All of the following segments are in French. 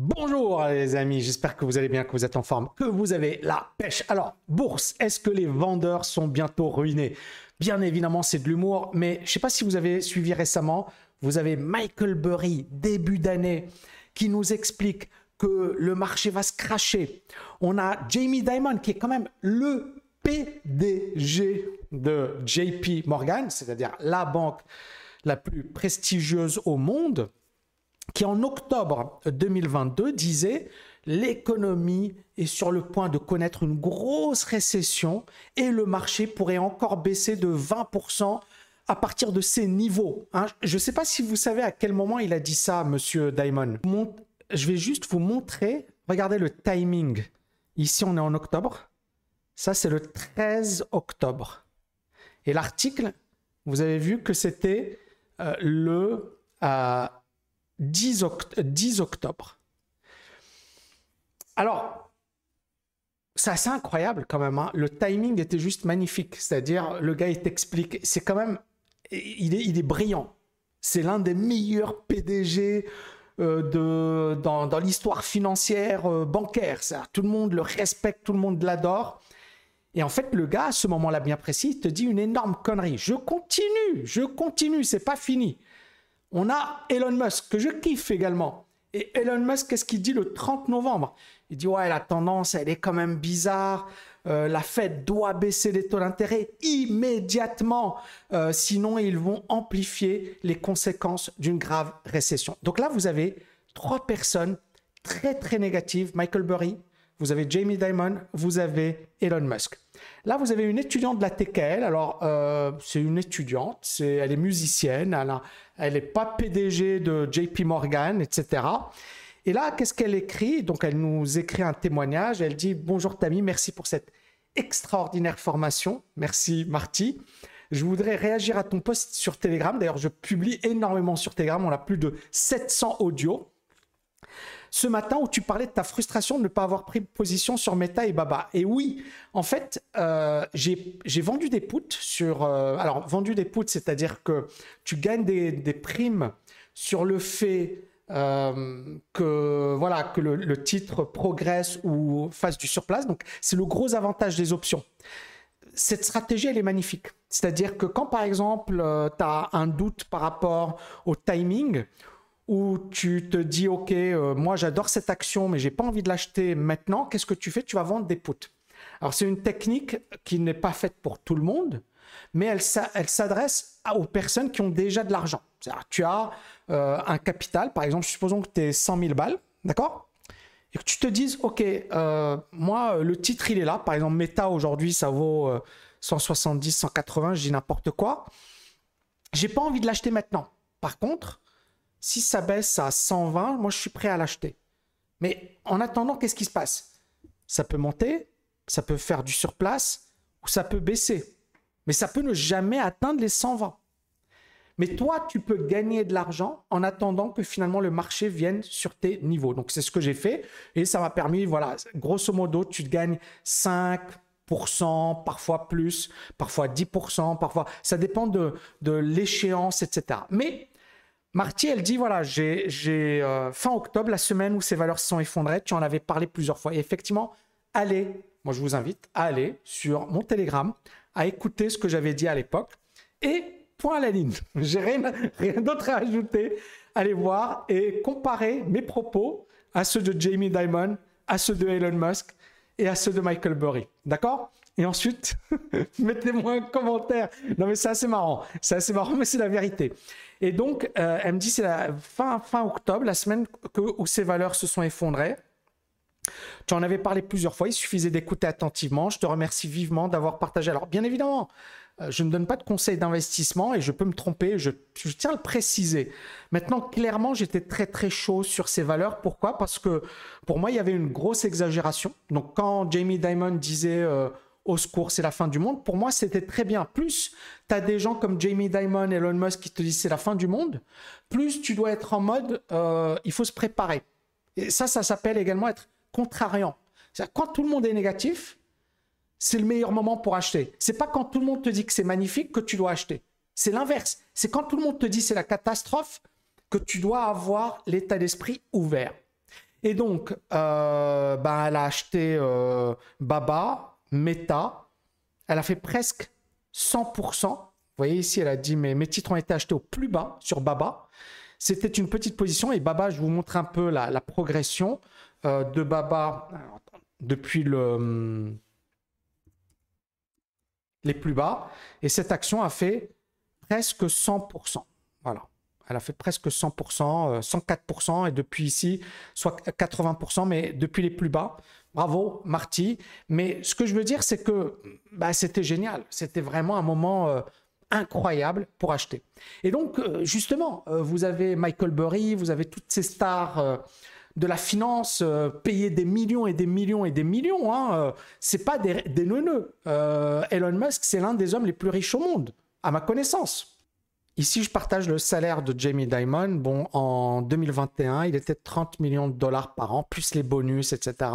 Bonjour les amis, j'espère que vous allez bien, que vous êtes en forme, que vous avez la pêche. Alors, bourse, est-ce que les vendeurs sont bientôt ruinés? Bien évidemment, c'est de l'humour, mais je ne sais pas si vous avez suivi récemment, vous avez Michael Burry, début d'année, qui nous explique que le marché va se cracher. On a Jamie Dimon, qui est quand même le PDG de JP Morgan, c'est-à-dire la banque la plus prestigieuse au monde qui en octobre 2022 disait l'économie est sur le point de connaître une grosse récession et le marché pourrait encore baisser de 20% à partir de ces niveaux. Hein. Je ne sais pas si vous savez à quel moment il a dit ça, monsieur Diamond. Je vais juste vous montrer, regardez le timing. Ici, on est en octobre. Ça, c'est le 13 octobre. Et l'article, vous avez vu que c'était euh, le... Euh, 10, octobre. Alors, c'est assez incroyable quand même. Hein. Le timing était juste magnifique. C'est-à-dire, le gars, il t'explique. C'est quand même. Il est, il est brillant. C'est l'un des meilleurs PDG euh, de, dans, dans l'histoire financière euh, bancaire. Tout le monde le respecte, tout le monde l'adore. Et en fait, le gars, à ce moment-là bien précis, te dit une énorme connerie. Je continue, je continue, c'est pas fini. On a Elon Musk, que je kiffe également. Et Elon Musk, qu'est-ce qu'il dit le 30 novembre? Il dit Ouais, la tendance, elle est quand même bizarre. Euh, la Fed doit baisser les taux d'intérêt immédiatement, euh, sinon ils vont amplifier les conséquences d'une grave récession. Donc là, vous avez trois personnes très très négatives. Michael Burry, vous avez Jamie Dimon, vous avez Elon Musk. Là, vous avez une étudiante de la TKL. Alors, euh, c'est une étudiante, c'est, elle est musicienne, elle n'est pas PDG de JP Morgan, etc. Et là, qu'est-ce qu'elle écrit? Donc, elle nous écrit un témoignage. Elle dit Bonjour Tammy, merci pour cette extraordinaire formation. Merci Marty. Je voudrais réagir à ton post sur Telegram. D'ailleurs, je publie énormément sur Telegram. On a plus de 700 audios ce matin où tu parlais de ta frustration de ne pas avoir pris position sur Meta et Baba. Et oui, en fait, euh, j'ai vendu des puts sur... Euh, alors, vendu des puts, c'est-à-dire que tu gagnes des, primes sur le fait euh, que, voilà, que le, titre progresse ou fasse du surplace. Donc, c'est le gros avantage des options. Cette stratégie, elle est magnifique. C'est-à-dire que quand, par exemple, tu as un doute par rapport au timing où tu te dis, OK, euh, moi j'adore cette action, mais j'ai pas envie de l'acheter maintenant, qu'est-ce que tu fais? Tu vas vendre des puts. Alors c'est une technique qui n'est pas faite pour tout le monde, mais elle, s'adresse aux personnes qui ont déjà de l'argent. Tu as euh, un capital, par exemple, supposons que tu es 100 000 balles, d'accord? Et que tu te dises, OK, euh, moi, le titre, il est là. Par exemple, Meta, aujourd'hui, ça vaut 170, 180, je dis n'importe quoi. J'ai pas envie de l'acheter maintenant. Par contre, si ça baisse à 120, moi je suis prêt à l'acheter. Mais en attendant, qu'est-ce qui se passe? Ça peut monter, ça peut faire du surplace ou ça peut baisser. Mais ça peut ne jamais atteindre les 120. Mais toi, tu peux gagner de l'argent en attendant que finalement le marché vienne sur tes niveaux. Donc c'est ce que j'ai fait et ça m'a permis, voilà, grosso modo, tu gagnes 5%, parfois plus, parfois 10%, parfois. Ça dépend de, de l'échéance, etc. Mais Marty, elle dit voilà, j'ai euh, fin octobre, la semaine où ces valeurs se sont effondrées, tu en avais parlé plusieurs fois. Et effectivement, allez, moi je vous invite à aller sur mon Telegram, à écouter ce que j'avais dit à l'époque. Et point à la ligne, j'ai rien, rien d'autre à ajouter. Allez voir et comparer mes propos à ceux de Jamie Dimon, à ceux de Elon Musk et à ceux de Michael Burry. D'accord? Et ensuite, mettez-moi un commentaire. Non mais c'est assez marrant. C'est assez marrant, mais c'est la vérité. Et donc, euh, elle me dit c'est la fin, octobre, la semaine où ces valeurs se sont effondrées. Tu en avais parlé plusieurs fois, il suffisait d'écouter attentivement. Je te remercie vivement d'avoir partagé. Alors, bien évidemment, euh, je ne donne pas de conseils d'investissement et je peux me tromper, je, tiens à le préciser. Maintenant, clairement, j'étais très très chaud sur ces valeurs. Pourquoi? Parce que pour moi, il y avait une grosse exagération. Donc, quand Jamie Dimon disait euh, au secours, c'est la fin du monde. Pour moi, c'était très bien. Plus tu as des gens comme Jamie Dimon, Elon Musk qui te disent c'est la fin du monde, plus tu dois être en mode euh, il faut se préparer. Et ça, ça s'appelle également être contrariant. Quand tout le monde est négatif, c'est le meilleur moment pour acheter. C'est pas quand tout le monde te dit que c'est magnifique que tu dois acheter. C'est l'inverse. C'est quand tout le monde te dit c'est la catastrophe que tu dois avoir l'état d'esprit ouvert. Et donc, euh, ben, elle a acheté euh, Baba, Meta. Elle a fait presque 100%. Vous voyez ici, elle a dit mais mes titres ont été achetés au plus bas sur Baba. C'était une petite position et Baba, je vous montre un peu la, progression euh, de Baba depuis le, hum, les plus bas. Et cette action a fait presque 100%. Voilà. Elle a fait presque 100%, 104%, euh, et depuis ici, soit 80%, mais depuis les plus bas. Bravo, Marty. Mais ce que je veux dire, c'est que bah, c'était génial. C'était vraiment un moment euh, incroyable pour acheter. Et donc, euh, justement, vous avez Michael Burry, vous avez toutes ces stars de la finance payer des millions et des millions et des millions. Hein, c'est pas des, des. Elon Musk, c'est l'un des hommes les plus riches au monde, à ma connaissance. Ici, je partage le salaire de Jamie Dimon. Bon, en 2021, il était 30 millions de dollars par an, plus les bonus, etc.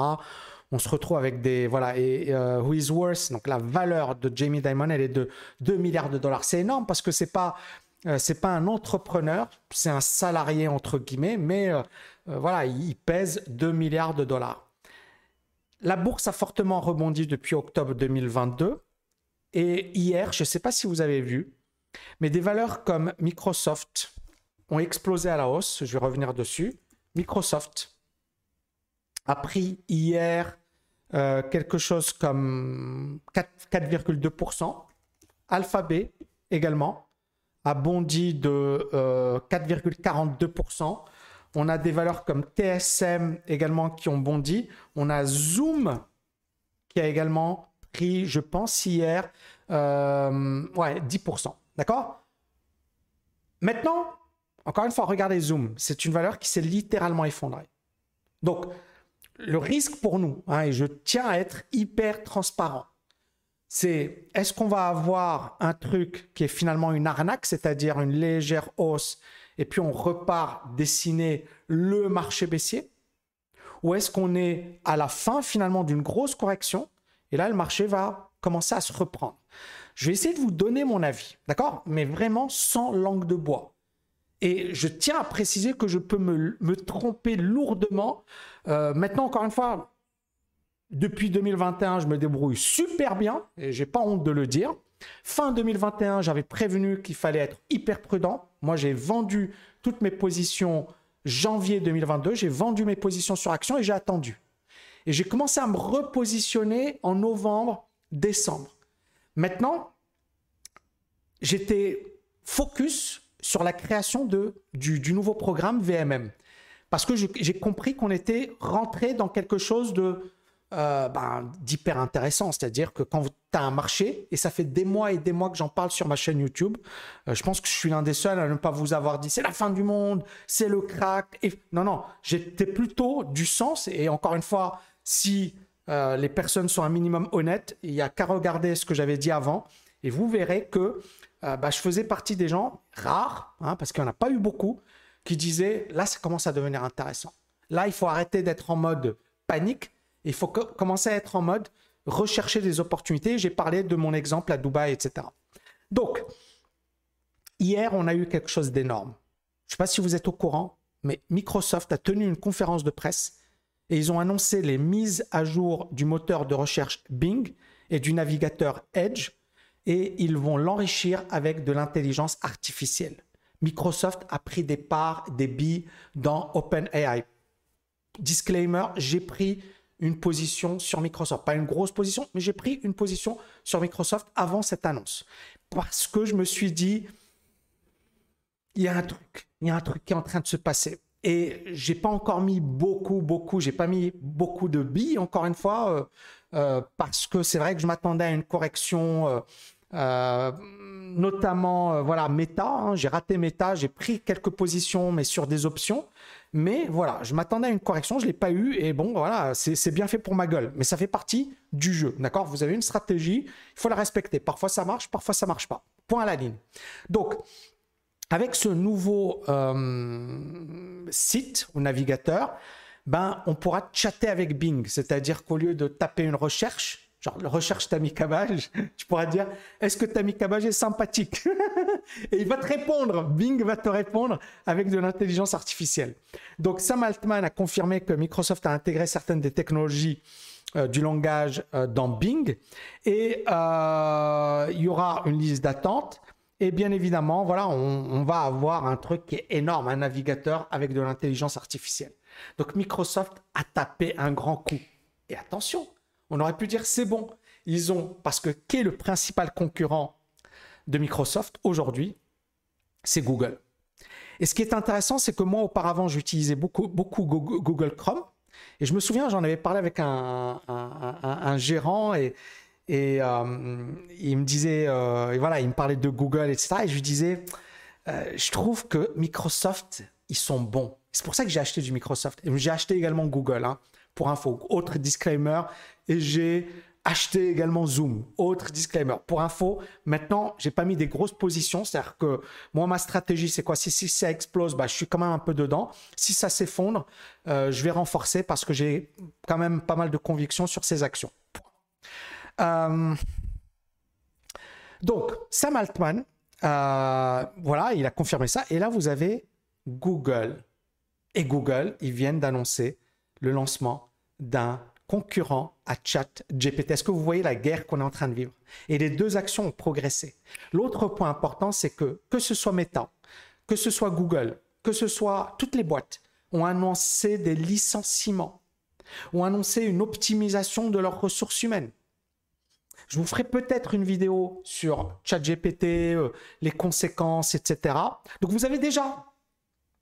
On se retrouve avec des. Voilà. Et euh, Who is Worth, donc la valeur de Jamie Dimon, elle est de 2 milliards de dollars. C'est énorme parce que c'est pas. Euh, pas un entrepreneur, c'est un salarié entre guillemets, mais euh, voilà, il pèse 2 milliards de dollars. La bourse a fortement rebondi depuis octobre 2022. Et hier, je ne sais pas si vous avez vu, mais des valeurs comme Microsoft ont explosé à la hausse. Je vais revenir dessus. Microsoft a pris hier euh, quelque chose comme 4,2%. Alphabet également a bondi de 4,42%. Euh, On a des valeurs comme TSM également qui ont bondi. On a Zoom qui a également pris, je pense, hier, euh, ouais, 10%. D'accord? Maintenant, encore une fois, regardez Zoom. C'est une valeur qui s'est littéralement effondrée. Donc, le risque pour nous, hein, et je tiens à être hyper transparent, c'est est-ce qu'on va avoir un truc qui est finalement une arnaque, c'est-à-dire une légère hausse, et puis on repart dessiner le marché baissier? Ou est-ce qu'on est à la fin finalement d'une grosse correction, et là le marché va commencer à se reprendre? Je vais essayer de vous donner mon avis, d'accord? Mais vraiment sans langue de bois. Et je tiens à préciser que je peux me, tromper lourdement. Euh, maintenant, encore une fois, depuis 2021, je me débrouille super bien, et j'ai pas honte de le dire. Fin 2021, j'avais prévenu qu'il fallait être hyper prudent. Moi, j'ai vendu toutes mes positions janvier 2022. J'ai vendu mes positions sur action et j'ai attendu. Et j'ai commencé à me repositionner en novembre, décembre. Maintenant, j'étais focus sur la création du, nouveau programme VMM. Parce que j'ai compris qu'on était rentré dans quelque chose euh, ben, d'hyper intéressant. C'est-à-dire que quand tu as un marché, et ça fait des mois et des mois que j'en parle sur ma chaîne YouTube, euh, je pense que je suis l'un des seuls à ne pas vous avoir dit c'est la fin du monde, c'est le crack. Non, non, j'étais plutôt du sens. Et encore une fois, si euh, les personnes sont un minimum honnêtes. Il n'y a qu'à regarder ce que j'avais dit avant et vous verrez que euh, bah, je faisais partie des gens rares, hein, parce qu'il n'y en a pas eu beaucoup, qui disaient là, ça commence à devenir intéressant. Là, il faut arrêter d'être en mode panique. Il faut commencer à être en mode rechercher des opportunités. J'ai parlé de mon exemple à Dubaï, etc. Donc, hier, on a eu quelque chose d'énorme. Je ne sais pas si vous êtes au courant, mais Microsoft a tenu une conférence de presse et ils ont annoncé les mises à jour du moteur de recherche Bing et du navigateur Edge et ils vont l'enrichir avec de l'intelligence artificielle. Microsoft a pris des parts, des billes dans OpenAI. Disclaimer, j'ai pris une position sur Microsoft. Pas une grosse position, mais j'ai pris une position sur Microsoft avant cette annonce. Parce que je me suis dit, il y a un truc, il y a un truc qui est en train de se passer. Et j'ai pas encore mis beaucoup, beaucoup, j'ai pas mis beaucoup de billes, encore une fois, euh, euh, parce que c'est vrai que je m'attendais à une correction, euh, notamment, voilà, méta. Hein. j'ai raté méta, j'ai pris quelques positions, mais sur des options. Mais voilà, je m'attendais à une correction, je l'ai pas eu, et bon, voilà, c'est bien fait pour ma gueule. Mais ça fait partie du jeu, d'accord? Vous avez une stratégie, il faut la respecter. Parfois ça marche, parfois ça marche pas. Point à la ligne. Donc, avec ce nouveau euh, site ou navigateur, ben, on pourra chatter avec Bing. C'est-à-dire qu'au lieu de taper une recherche, genre recherche Tammy Cabbage, tu pourras dire est-ce que Tammy Cabbage est sympathique? Et il va te répondre, Bing va te répondre avec de l'intelligence artificielle. Donc Sam Altman a confirmé que Microsoft a intégré certaines des technologies euh, du langage euh, dans Bing et il y aura une liste d'attente. Et bien évidemment, voilà, on, va avoir un truc qui est énorme, un navigateur avec de l'intelligence artificielle. Donc Microsoft a tapé un grand coup. Et attention, on aurait pu dire c'est bon. Ils ont, parce que qui est le principal concurrent de Microsoft aujourd'hui C'est Google. Et ce qui est intéressant, c'est que moi, auparavant, j'utilisais beaucoup, beaucoup Google Chrome. Et je me souviens, j'en avais parlé avec un, gérant et, et euh, il me disait, euh, voilà, il me parlait de Google, etc. Et je lui disais, euh, je trouve que Microsoft, ils sont bons. C'est pour ça que j'ai acheté du Microsoft. J'ai acheté également Google, hein, pour info. Autre disclaimer. Et j'ai acheté également Zoom. Autre disclaimer. Pour info, maintenant, j'ai pas mis des grosses positions. C'est-à-dire que moi, ma stratégie, c'est quoi? Si, ça explose, bah, je suis quand même un peu dedans. Si ça s'effondre, je vais renforcer parce que j'ai quand même pas mal de convictions sur ces actions. Euh, donc, Sam Altman, euh, voilà, il a confirmé ça. Et là, vous avez Google et Google, ils viennent d'annoncer le lancement d'un concurrent à ChatGPT. Est-ce que vous voyez la guerre qu'on est en train de vivre? Et les deux actions ont progressé. L'autre point important, c'est que que ce soit Meta, que ce soit Google, que ce soit toutes les boîtes, ont annoncé des licenciements, ont annoncé une optimisation de leurs ressources humaines. Je vous ferai peut-être une vidéo sur ChatGPT, euh, les conséquences, etc. Donc vous avez déjà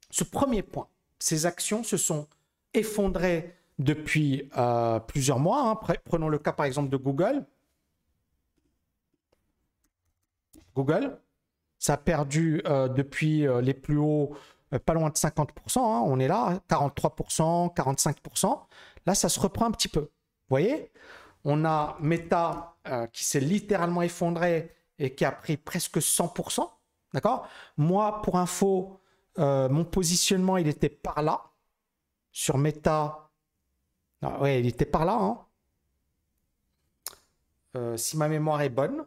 ce premier point ces actions se sont effondrées depuis euh, plusieurs mois. Hein. Prenons le cas par exemple de Google. Google, ça a perdu euh, depuis les plus hauts, pas loin de 50%. Hein. On est là, 43%, 45%. Là, ça se reprend un petit peu. Vous voyez? On a Meta qui s'est littéralement effondré et qui a pris presque 100%. D'accord? Moi, pour info, euh, mon positionnement, il était par là. Sur Meta. Ah, ouais, il était par là. Hein. Euh, si ma mémoire est bonne.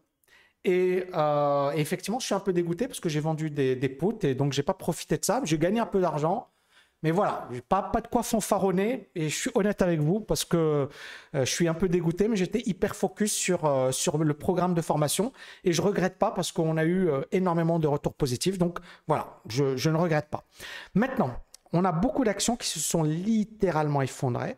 Et euh, effectivement, je suis un peu dégoûté parce que j'ai vendu des, des et donc j'ai pas profité de ça. J'ai gagné un peu d'argent. Mais voilà, pas, pas de quoi fanfaronner. Et je suis honnête avec vous parce que euh, je suis un peu dégoûté, mais j'étais hyper focus sur, euh, sur le programme de formation. Et je regrette pas parce qu'on a eu euh, énormément de retours positifs. Donc voilà, je, ne regrette pas. Maintenant, on a beaucoup d'actions qui se sont littéralement effondrées.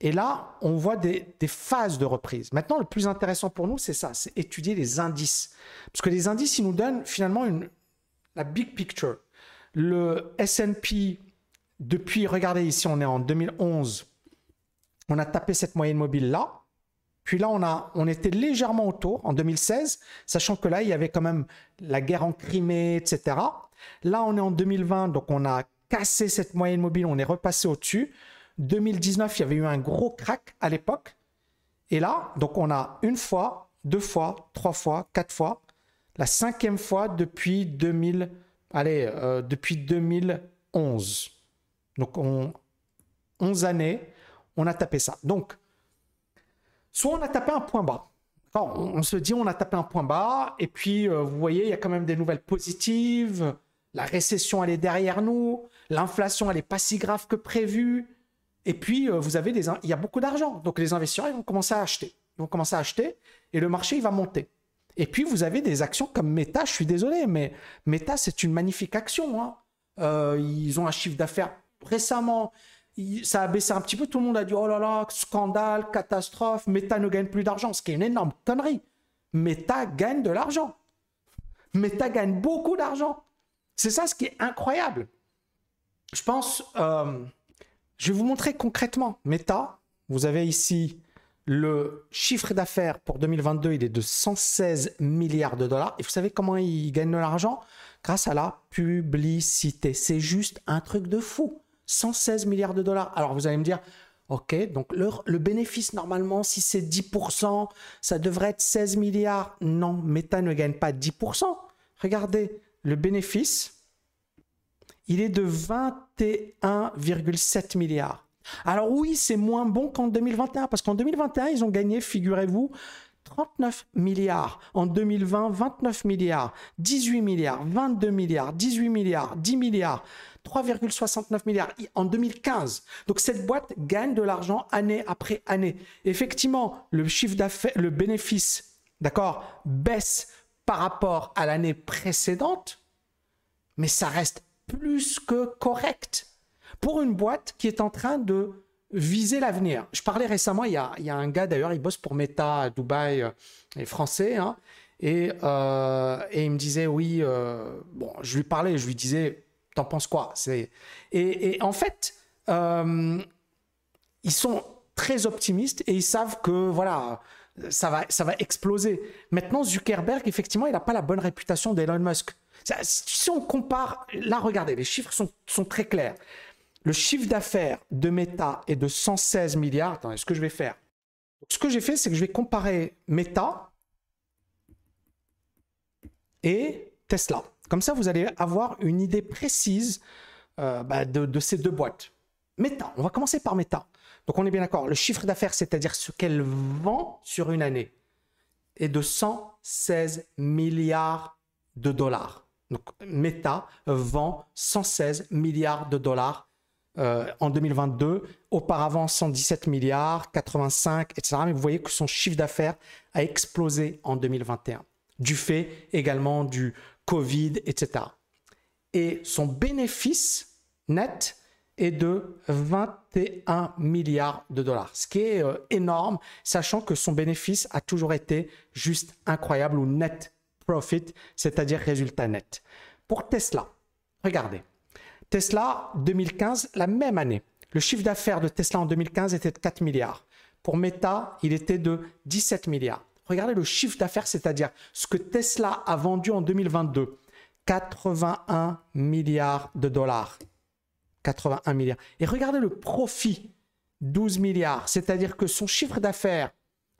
Et là, on voit des, phases de reprise. Maintenant, le plus intéressant pour nous, c'est ça, c'est étudier les indices. Parce que les indices, ils nous donnent finalement la big picture. Le S&P, depuis, regardez ici, on est en 2011, on a tapé cette moyenne mobile là. Puis là, on, a, on était légèrement autour en 2016, sachant que là, il y avait quand même la guerre en Crimée, etc. Là, on est en 2020, donc on a cassé cette moyenne mobile, on est repassé au-dessus. 2019, il y avait eu un gros crack à l'époque. Et là, donc on a une fois, deux fois, trois fois, quatre fois, la cinquième fois depuis 2000 allez, euh, depuis 2011. Donc, on, 11 années, on a tapé ça. Donc, soit on a tapé un point bas. on, se dit on a tapé un point bas, et puis euh, vous voyez, il y a quand même des nouvelles positives. La récession, elle est derrière nous. L'inflation, elle n'est pas si grave que prévu. Et puis, euh, vous avez des, il y a beaucoup d'argent. Donc, les investisseurs, ils vont commencer à acheter. Ils vont commencer à acheter, et le marché, il va monter. Et puis, vous avez des actions comme Meta, je suis désolé, mais Meta, c'est une magnifique action. Hein. Euh, ils ont un chiffre d'affaires récemment. Ça a baissé un petit peu. Tout le monde a dit Oh là là, scandale, catastrophe. Meta ne gagne plus d'argent, ce qui est une énorme connerie. Meta gagne de l'argent. Meta gagne beaucoup d'argent. C'est ça ce qui est incroyable. Je pense, euh, je vais vous montrer concrètement. Meta, vous avez ici le chiffre d'affaires pour 2022, il est de 116 milliards de dollars. Et vous savez comment ils gagnent de l'argent? Grâce à la publicité. C'est juste un truc de fou. 116 milliards de dollars. Alors vous allez me dire, ok, donc le, le bénéfice normalement, si c'est 10%, ça devrait être 16 milliards. Non, Meta ne gagne pas 10%. Regardez, le bénéfice, il est de 21,7 milliards. Alors oui, c'est moins bon qu'en 2021, parce qu'en 2021, ils ont gagné, figurez-vous, 39 milliards. En 2020, 29 milliards, 18 milliards, 22 milliards, 18 milliards, 10 milliards, 3,69 milliards en 2015. Donc cette boîte gagne de l'argent année après année. Effectivement, le chiffre d'affaires, le bénéfice, d'accord, baisse par rapport à l'année précédente, mais ça reste plus que correct pour une boîte qui est en train de viser l'avenir. Je parlais récemment, il y a, un gars d'ailleurs, il bosse pour Meta à Dubaï, euh, il est français, hein, euh, et, il me disait, oui, euh, bon, je lui parlais, je lui disais, t'en penses quoi? Et, en fait, ils sont très optimistes et ils savent que, voilà, ça va, ça va exploser. Maintenant, Zuckerberg, effectivement, il n'a pas la bonne réputation d'Elon Musk. Si on compare, là, regardez, les chiffres sont très clairs. Le chiffre d'affaires de Meta est de 116 milliards. Attendez, ce que je vais faire. Ce que j'ai fait, c'est que je vais comparer Meta et Tesla. Comme ça, vous allez avoir une idée précise euh, bah, de, ces deux boîtes. Meta, on va commencer par Meta. Donc on est bien d'accord, le chiffre d'affaires, c'est-à-dire ce qu'elle vend sur une année, est de 116 milliards de dollars. Donc Meta vend 116 milliards de dollars euh, en 2022. Auparavant, 117 milliards, 85, etc. Mais vous voyez que son chiffre d'affaires a explosé en 2021, du fait également du Covid, etc. Et son bénéfice net est de 21 milliards de dollars, ce qui est euh, énorme, sachant que son bénéfice a toujours été juste incroyable ou net profit, c'est-à-dire résultat net. Pour Tesla, regardez, Tesla, 2015, la même année. Le chiffre d'affaires de Tesla en 2015 était de 4 milliards. Pour Meta, il était de 17 milliards. Regardez le chiffre d'affaires, c'est-à-dire ce que Tesla a vendu en 2022. 81 milliards de dollars. 81 milliards. Et regardez le profit, 12 milliards. C'est-à-dire que son chiffre d'affaires,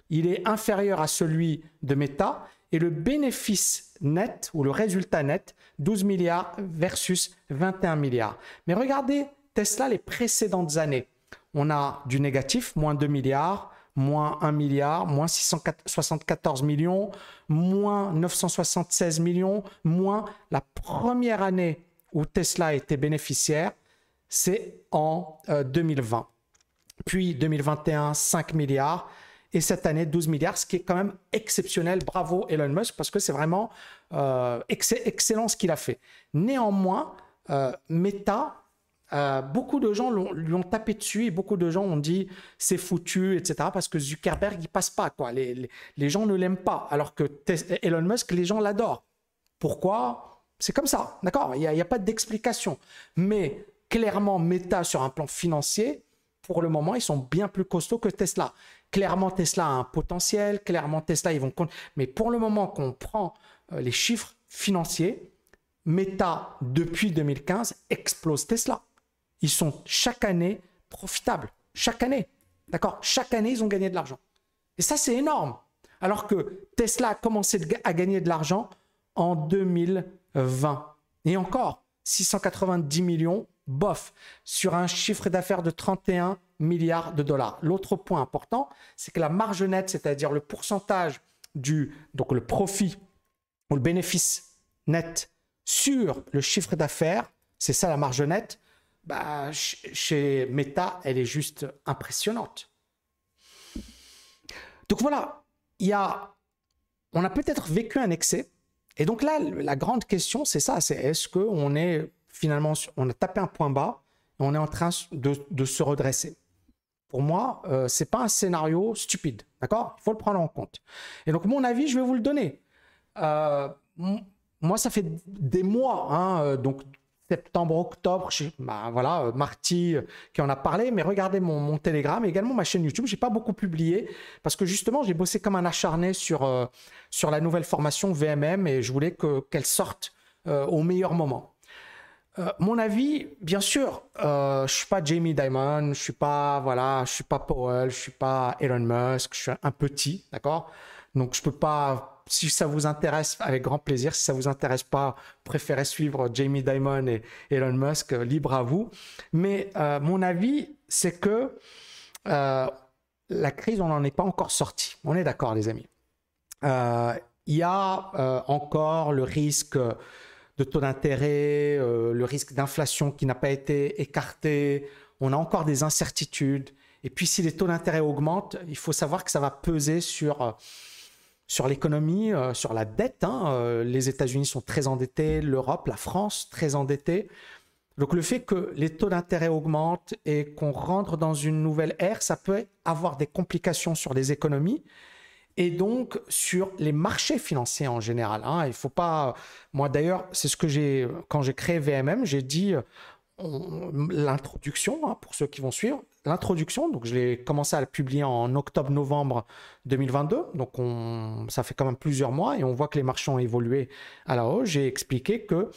il est inférieur à celui de Meta et le bénéfice net ou le résultat net, 12 milliards versus 21 milliards. Mais regardez Tesla les précédentes années. On a du négatif, moins 2 milliards, moins 1 milliard, moins 674 millions, moins 976 millions, moins la première année où Tesla était bénéficiaire, c'est en 2020. Euh, Puis 2021, 5 milliards et cette année 12 milliards, ce qui est quand même exceptionnel. Bravo Elon Musk parce que c'est vraiment euh, excellent ce qu'il a fait. Néanmoins, euh, Meta, euh, beaucoup de gens lui ont tapé dessus et beaucoup de gens ont dit c'est foutu, etc. Parce que Zuckerberg, il passe pas. quoi. Les, gens ne l'aiment pas. Alors que Elon Musk, les gens l'adorent. Pourquoi? C'est comme ça. D'accord? Il n'y a, pas d'explication. Mais clairement, Meta, sur un plan financier, pour le moment, ils sont bien plus costauds que Tesla. Clairement, Tesla a un potentiel. Clairement, Tesla, ils vont. Mais pour le moment qu'on prend euh, les chiffres financiers, Meta, depuis 2015, explose Tesla. Ils sont chaque année profitables. Chaque année. D'accord? Chaque année, ils ont gagné de l'argent. Et ça, c'est énorme. Alors que Tesla a commencé à gagner de l'argent en 2020. Et encore, 690 millions, bof, sur un chiffre d'affaires de 31 milliards de dollars. L'autre point important, c'est que la marge nette, c'est-à-dire le pourcentage du profit ou le bénéfice net sur le chiffre d'affaires, c'est ça la marge nette, bah, chez Meta, elle est juste impressionnante. Donc voilà, on a peut-être vécu un excès. Et donc là, la grande question, c'est ça, c'est est-ce qu'on est finalement, on a tapé un point bas et on est en train de se redresser? Pour moi, euh, c'est pas un scénario stupide. D'accord? Il faut le prendre en compte. Et donc, mon avis, je vais vous le donner. Euh, moi, ça fait des mois, hein, euh, donc septembre, octobre, bah, voilà, Marty qui en a parlé, mais regardez mon, mon Telegram, également ma chaîne YouTube, j'ai pas beaucoup publié parce que justement j'ai bossé comme un acharné sur, sur la nouvelle formation VMM et je voulais qu'elle sorte au meilleur moment. Euh, mon avis, bien sûr, euh, je suis pas Jamie Dimon, je suis pas voilà, je suis pas Powell, je suis pas Elon Musk, je suis un petit, d'accord? Donc, je peux pas, si ça vous intéresse, avec grand plaisir. Si ça vous intéresse pas, préférez suivre Jamie Dimon et Elon Musk, euh, libre à vous. Mais euh, mon avis, c'est que la crise, on n'en est pas encore sorti. On est d'accord, les amis. Il y a encore le risque de taux d'intérêt, le risque d'inflation qui n'a pas été écarté. On a encore des incertitudes. Et puis, si les taux d'intérêt augmentent, il faut savoir que ça va peser sur sur l'économie, euh, sur la dette. Hein, euh, les États-Unis sont très endettés, l'Europe, la France très endettée. Donc le fait que les taux d'intérêt augmentent et qu'on rentre dans une nouvelle ère, ça peut avoir des complications sur les économies et donc sur les marchés financiers en général. Hein. Il faut pas. Moi d'ailleurs, c'est ce que j'ai quand j'ai créé VMM, j'ai dit l'introduction, hein, pour ceux qui vont suivre, l'introduction, donc je l'ai commencé à la publier en octobre-novembre 2022, donc on, ça fait quand même plusieurs mois et on voit que les marchés ont évolué à la hausse. J'ai expliqué que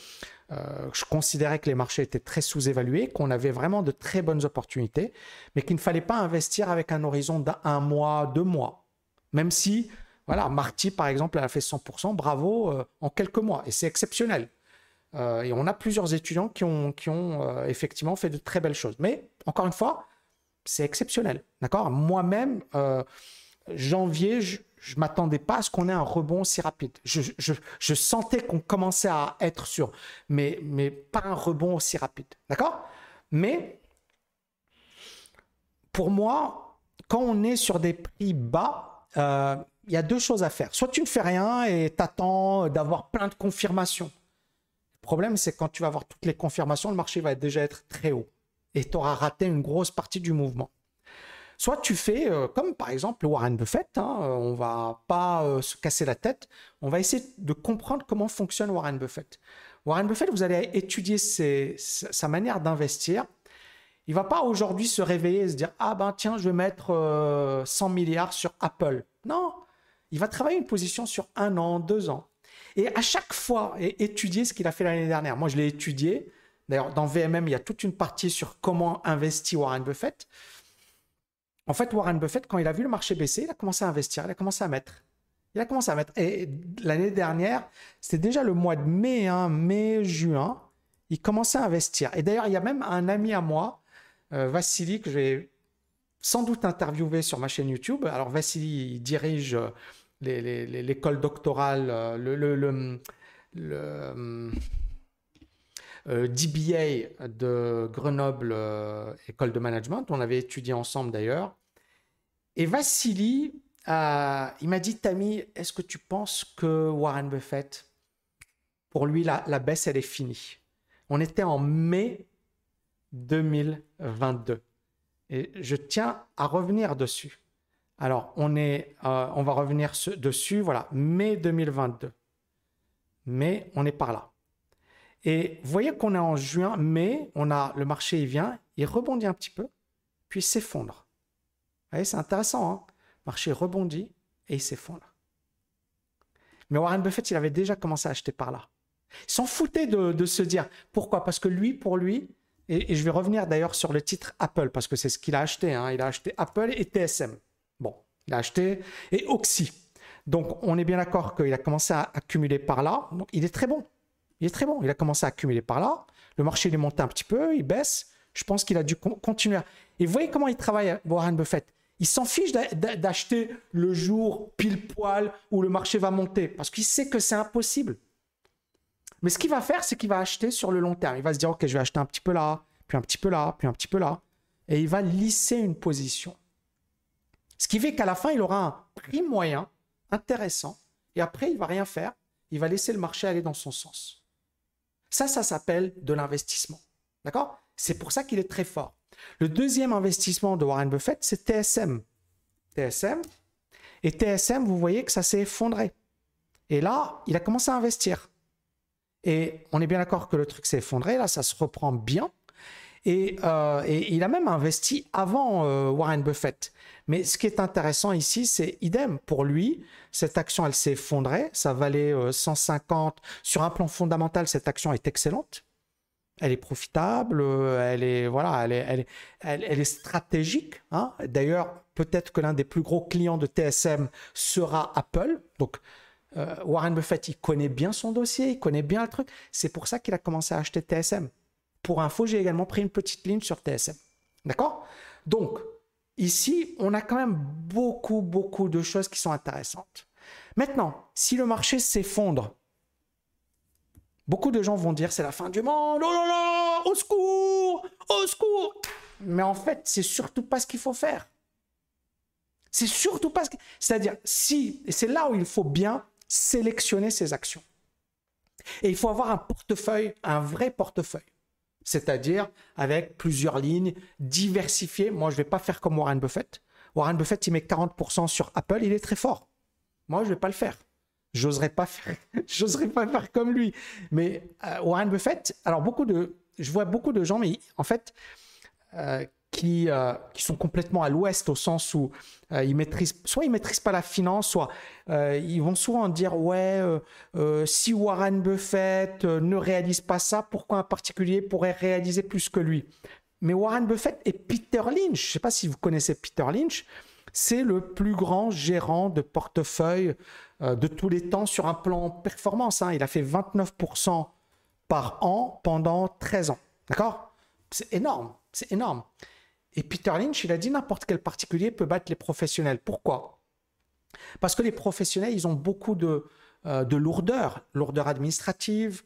euh, je considérais que les marchés étaient très sous-évalués, qu'on avait vraiment de très bonnes opportunités, mais qu'il ne fallait pas investir avec un horizon d'un mois, deux mois. Même si, voilà, Marty, par exemple, elle a fait 100%, bravo, euh, en quelques mois, et c'est exceptionnel. Euh, et on a plusieurs étudiants qui ont, euh, effectivement fait de très belles choses. Mais encore une fois, c'est exceptionnel. D'accord? Moi-même, janvier, je ne m'attendais pas à ce qu'on ait un rebond si rapide. Je sentais qu'on commençait à être sûr, mais, mais pas un rebond aussi rapide. D'accord? Mais pour moi, quand on est sur des prix bas, il y a deux choses à faire. Soit tu ne fais rien et t'attends d'avoir plein de confirmations problème, c'est quand tu vas avoir toutes les confirmations, le marché va déjà être très haut et tu auras raté une grosse partie du mouvement. Soit tu fais euh, comme par exemple Warren Buffett, hein, euh, on va pas euh, se casser la tête, on va essayer de comprendre comment fonctionne Warren Buffett. Warren Buffett, vous allez étudier sa manière d'investir. Il va pas aujourd'hui se réveiller et se dire ah ben tiens je vais mettre 100 milliards sur Apple. Non, il va travailler une position sur un an, deux ans et à chaque fois étudier ce qu'il a fait l'année dernière. Moi, je l'ai étudié. D'ailleurs, dans VMM, il y a toute une partie sur comment investit Warren Buffett. En fait, Warren Buffett, quand il a vu le marché baisser, il a commencé à investir, il a commencé à mettre. Il a commencé à mettre. Et l'année dernière, c'était déjà le mois de mai, hein, mai, juin, il commençait à investir. Et d'ailleurs, il y a même un ami à moi, euh, Vassili, que je vais sans doute interviewer sur ma chaîne YouTube. Alors, Vassili, il dirige euh, l'école doctorale, euh, le, euh, DBA de Grenoble euh, École de Management. On avait étudié ensemble d'ailleurs. Et Vassili, il m'a dit, Tammy, est-ce que tu penses que Warren Buffett, pour lui, la, la baisse, elle est finie? On était en mai 2022. Et je tiens à revenir dessus. Alors, on, est, euh, on va revenir dessus, voilà, mai 2022. Mais on est par là. Et vous voyez qu'on est en juin, mai, on a le marché, il vient, il rebondit un petit peu, puis s'effondre. Vous voyez, c'est intéressant, hein le marché rebondit et il s'effondre. Mais Warren Buffett, il avait déjà commencé à acheter par là. Il s'en foutait de, se dire pourquoi? Parce que lui, pour lui, et, je vais revenir d'ailleurs sur le titre Apple, parce que c'est ce qu'il a acheté. Hein, il a acheté Apple et TSM. Bon, il a acheté. Et Oxy. Donc, on est bien d'accord qu'il a commencé à accumuler par là. Il est très bon. Il est très bon. Il a commencé à accumuler par là. Le marché, il est monté un petit peu, il baisse. Je pense qu'il a dû continuer. Et vous voyez comment il travaille, Warren Buffett? Il s'en fiche d'acheter le jour pile poil où le marché va monter parce qu'il sait que c'est impossible. Mais ce qu'il va faire, c'est qu'il va acheter sur le long terme. Il va se dire, OK, je vais acheter un petit peu là, puis un petit peu là, puis un petit peu là. Et il va lisser une position. Ce qui fait qu'à la fin, il aura un prix moyen intéressant et après, il va rien faire. Il va laisser le marché aller dans son sens. Ça, ça s'appelle de l'investissement. D'accord? C'est pour ça qu'il est très fort. Le deuxième investissement de Warren Buffett, c'est TSM. TSM. Et TSM, vous voyez que ça s'est effondré. Et là, il a commencé à investir. Et on est bien d'accord que le truc s'est effondré. Là, ça se reprend bien. Euh, et, il a même investi avant euh, Warren Buffett. Mais ce qui est intéressant ici, c'est idem. Pour lui, cette action, elle s'est effondrée. Ça valait 150. Euh, Sur un plan fondamental, cette action est excellente. Elle est profitable. Elle est, voilà, elle est, elle est, elle, est stratégique. Hein. D'ailleurs, peut-être que l'un des plus gros clients de TSM sera Apple. Donc, euh, Warren Buffett, il connaît bien son dossier, il connaît bien le truc. C'est pour ça qu'il a commencé à acheter TSM. Pour info, j'ai également pris une petite ligne sur TSM. D'accord? Donc, ici, on a quand même beaucoup, beaucoup de choses qui sont intéressantes. Maintenant, si le marché s'effondre, beaucoup de gens vont dire c'est la fin du monde, oh là là, au secours, au secours. Mais en fait, c'est surtout pas ce qu'il faut faire. C'est surtout pas ce que... C'est-à-dire, si, c'est là où il faut bien sélectionner ses actions. Et il faut avoir un portefeuille, un vrai portefeuille. C'est-à-dire avec plusieurs lignes, diversifiées. Moi, je ne vais pas faire comme Warren Buffett. Warren Buffett, il met 40% sur Apple, il est très fort. Moi, je ne vais pas le faire. J'oserais pas faire, pas faire comme lui. Mais euh, Warren Buffett, alors beaucoup de, je vois beaucoup de gens, mais en fait, euh, qui, euh, qui sont complètement à l'ouest au sens où euh, ils maîtrisent, soit ils maîtrisent pas la finance, soit euh, ils vont souvent dire ouais, si Warren Buffett ne réalise pas ça, pourquoi un particulier pourrait réaliser plus que lui? Mais Warren Buffett et Peter Lynch, je sais pas si vous connaissez Peter Lynch, c'est le plus grand gérant de portefeuille de tous les temps sur un plan performance. Hein. Il a fait 29% par an pendant 13 ans. D'accord? C'est énorme, c'est énorme. Et Peter Lynch, il a dit n'importe quel particulier peut battre les professionnels. Pourquoi? Parce que les professionnels, ils ont beaucoup de, euh, de lourdeur, lourdeur administrative,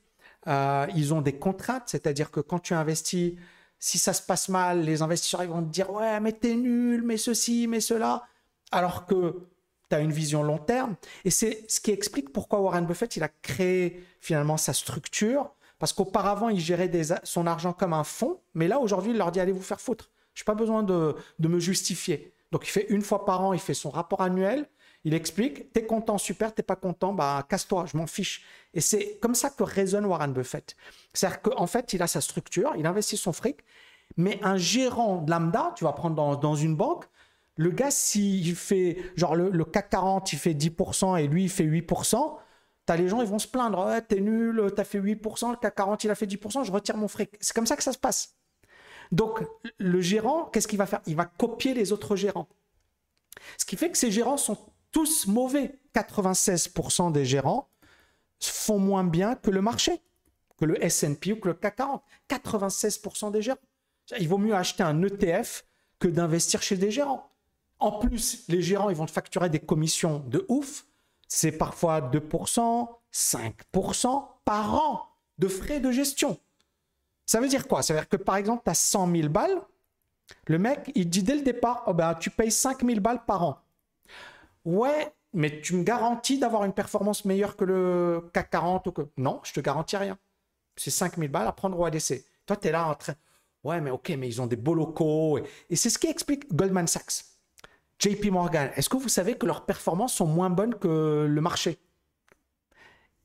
euh, ils ont des contraintes, c'est-à-dire que quand tu investis, si ça se passe mal, les investisseurs ils vont te dire ouais mais t'es nul, mais ceci, mais cela, alors que tu as une vision long terme. Et c'est ce qui explique pourquoi Warren Buffett il a créé finalement sa structure, parce qu'auparavant il gérait son argent comme un fonds, mais là aujourd'hui il leur dit allez vous faire foutre. Je n'ai pas besoin de, me justifier. Donc il fait une fois par an, il fait son rapport annuel, il explique, t'es content, super, t'es pas content, bah casse-toi, je m'en fiche. Et c'est comme ça que raisonne Warren Buffett. C'est-à-dire qu'en fait, il a sa structure, il investit son fric, mais un gérant lambda, tu vas prendre dans, une banque, le gars, s'il fait, genre le, CAC 40, il fait 10% et lui, il fait 8%, as les gens, ils vont se plaindre, t'es nul, t'as fait 8%, le CAC 40, il a fait 10%, je retire mon fric. C'est comme ça que ça se passe. Donc, le gérant, qu'est-ce qu'il va faire? Il va copier les autres gérants. Ce qui fait que ces gérants sont tous mauvais. 96% des gérants font moins bien que le marché, que le S&P ou que le CAC 40. 96% des gérants. Il vaut mieux acheter un ETF que d'investir chez des gérants. En plus, les gérants, ils vont facturer des commissions de ouf. C'est parfois 2%, 5% par an de frais de gestion. Ça veut dire quoi? Ça veut dire que par exemple, tu as 100 000 balles. Le mec, il dit dès le départ, oh ben, tu payes 5 000 balles par an. Ouais, mais tu me garantis d'avoir une performance meilleure que le CAC 40 ou que. Non, je te garantis rien. C'est 5 000 balles à prendre au ADC. Toi, tu es là en train. Ouais, mais ok, mais ils ont des beaux locaux. Et, c'est ce qui explique Goldman Sachs. JP Morgan, est-ce que vous savez que leurs performances sont moins bonnes que le marché?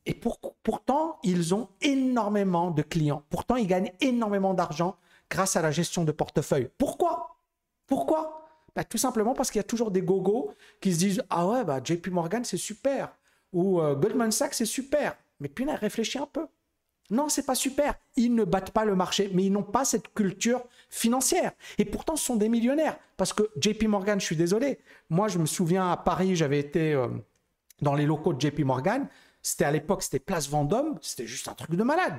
Et pourtant, ils ont énormément de clients. Pourtant, ils gagnent énormément d'argent grâce à la gestion de portefeuille. Pourquoi? Pourquoi? Bah, Tout simplement parce qu'il y a toujours des gogos qui se disent Ah ouais, bah, JP Morgan, c'est super. Ou euh, Goldman Sachs, c'est super. Mais puis, là, réfléchit un peu. Non, c'est pas super. Ils ne battent pas le marché, mais ils n'ont pas cette culture financière. Et pourtant, ce sont des millionnaires. Parce que JP Morgan, je suis désolé. Moi, je me souviens à Paris, j'avais été euh, dans les locaux de JP Morgan. C'était à l'époque, c'était Place Vendôme, c'était juste un truc de malade.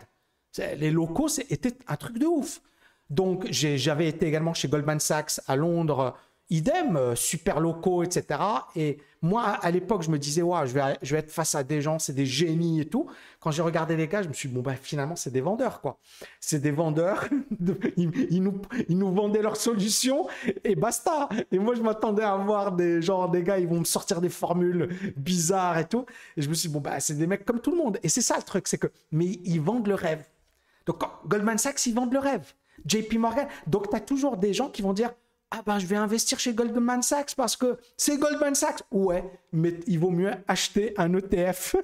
Les locaux, c'était un truc de ouf. Donc, j'avais été également chez Goldman Sachs à Londres idem, euh, super locaux, etc. Et moi, à l'époque, je me disais, ouais, je vais, être face à des gens, c'est des génies et tout. Quand j'ai regardé les gars, je me suis dit, bon, bah, finalement, c'est des vendeurs, quoi. C'est des vendeurs. ils, nous, vendaient leurs solutions et basta. Et moi, je m'attendais à voir des gens, des gars, ils vont me sortir des formules bizarres et tout. Et je me suis dit, bon, bah, c'est des mecs comme tout le monde. Et c'est ça le truc, c'est que, mais ils vendent le rêve. Donc, Goldman Sachs, ils vendent le rêve. JP Morgan. Donc, tu as toujours des gens qui vont dire, ah ben je vais investir chez Goldman Sachs parce que c'est Goldman Sachs. Ouais, mais il vaut mieux acheter un ETF.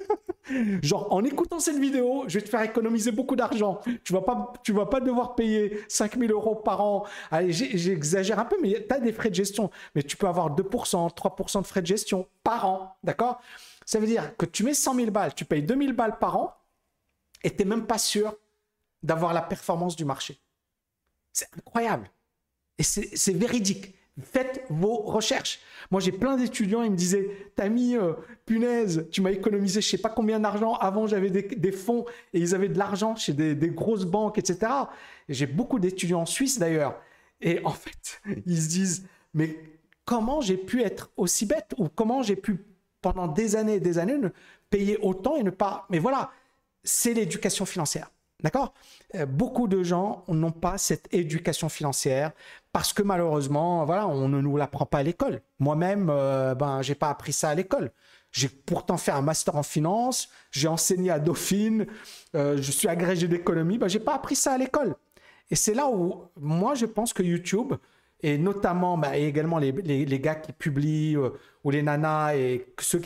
Genre en écoutant cette vidéo, je vais te faire économiser beaucoup d'argent. Tu vas pas, tu vas pas devoir payer 5000 euros par an. J'exagère un peu, mais tu as des frais de gestion. Mais tu peux avoir 2%, 3% de frais de gestion par an. D'accord? Ça veut dire que tu mets 100 000 balles, tu payes 2000 balles par an et tu n'es même pas sûr d'avoir la performance du marché. C'est incroyable. Et c'est véridique. Faites vos recherches. Moi, j'ai plein d'étudiants, ils me disaient, t'as mis, euh, punaise, tu m'as économisé je sais pas combien d'argent. Avant, j'avais des, fonds et ils avaient de l'argent chez des, grosses banques, etc. j'ai beaucoup d'étudiants en Suisse d'ailleurs. Et en fait, ils se disent, mais comment j'ai pu être aussi bête ou comment j'ai pu, pendant des années et des années, ne payer autant et ne pas... Mais voilà, c'est l'éducation financière. D'accord? Euh, Beaucoup de gens n'ont pas cette éducation financière parce que malheureusement, voilà, on ne nous l'apprend pas à l'école. Moi-même, euh, ben, j'ai pas appris ça à l'école. J'ai pourtant fait un master en finance, j'ai enseigné à Dauphine, euh, je suis agrégé d'économie, ben, j'ai pas appris ça à l'école. Et c'est là où moi je pense que YouTube et notamment ben, également les, les, gars qui publient ou les nanas et ceux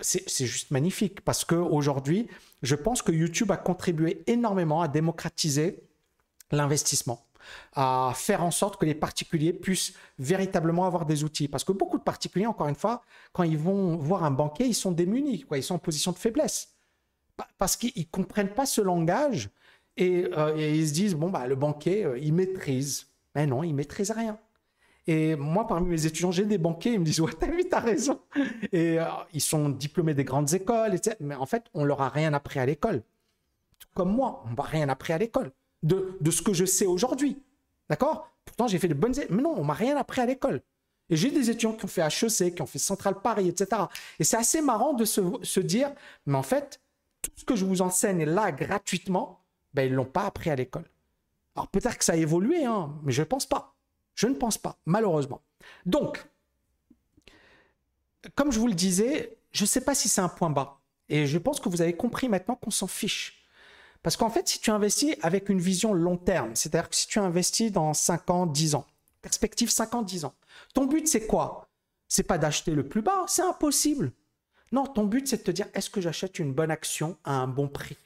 c'est juste magnifique parce que aujourd'hui je pense que YouTube a contribué énormément à démocratiser l'investissement, à faire en sorte que les particuliers puissent véritablement avoir des outils. Parce que beaucoup de particuliers, encore une fois, quand ils vont voir un banquier, ils sont démunis, ils sont en position de faiblesse. Parce qu'ils ne comprennent pas ce langage euh, et, ils se disent, bon, bah, le banquier, euh, il maîtrise. Mais non, il maîtrise rien. Et moi, parmi mes étudiants, j'ai des banquiers, ils me disent Ouais, t'as vu, t'as raison. Et euh, ils sont diplômés des grandes écoles, etc. Mais en fait, on leur a rien appris à l'école. Tout comme moi, on m'a rien appris à l'école de, ce que je sais aujourd'hui. D'accord? Pourtant, j'ai fait de bonnes. Mais non, on m'a rien appris à l'école. Et j'ai des étudiants qui ont fait HEC, qui ont fait Centrale Paris, etc. Et c'est assez marrant de se, se, dire Mais en fait, tout ce que je vous enseigne là gratuitement, ben, ils ne l'ont pas appris à l'école. Alors peut-être que ça a évolué, hein, mais je ne pense pas. Je ne pense pas, malheureusement. Donc, comme je vous le disais, je ne sais pas si c'est un point bas. Et je pense que vous avez compris maintenant qu'on s'en fiche. Parce qu'en fait, si tu investis avec une vision long terme, c'est-à-dire que si tu investis dans 5 ans, 10 ans, perspective 5 ans, 10 ans, ton but c'est quoi? C'est pas d'acheter le plus bas, c'est impossible. Non, ton but c'est de te dire est-ce que j'achète une bonne action à un bon prix?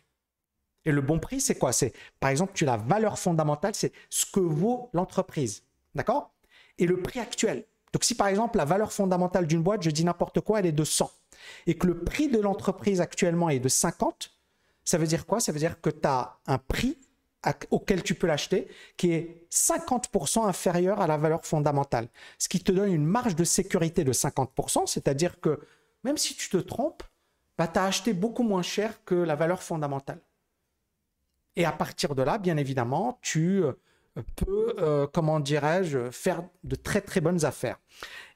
Et le bon prix, c'est quoi? C'est par exemple, tu as la valeur fondamentale, c'est ce que vaut l'entreprise. D'accord? Et le prix actuel. Donc si par exemple la valeur fondamentale d'une boîte, je dis n'importe quoi, elle est de 100, et que le prix de l'entreprise actuellement est de 50, ça veut dire quoi? Ça veut dire que tu as un prix auquel tu peux l'acheter qui est 50% inférieur à la valeur fondamentale. Ce qui te donne une marge de sécurité de 50%, c'est-à-dire que même si tu te trompes, bah, tu as acheté beaucoup moins cher que la valeur fondamentale. Et à partir de là, bien évidemment, tu euh, peut, euh, comment dirais-je, faire de très très bonnes affaires.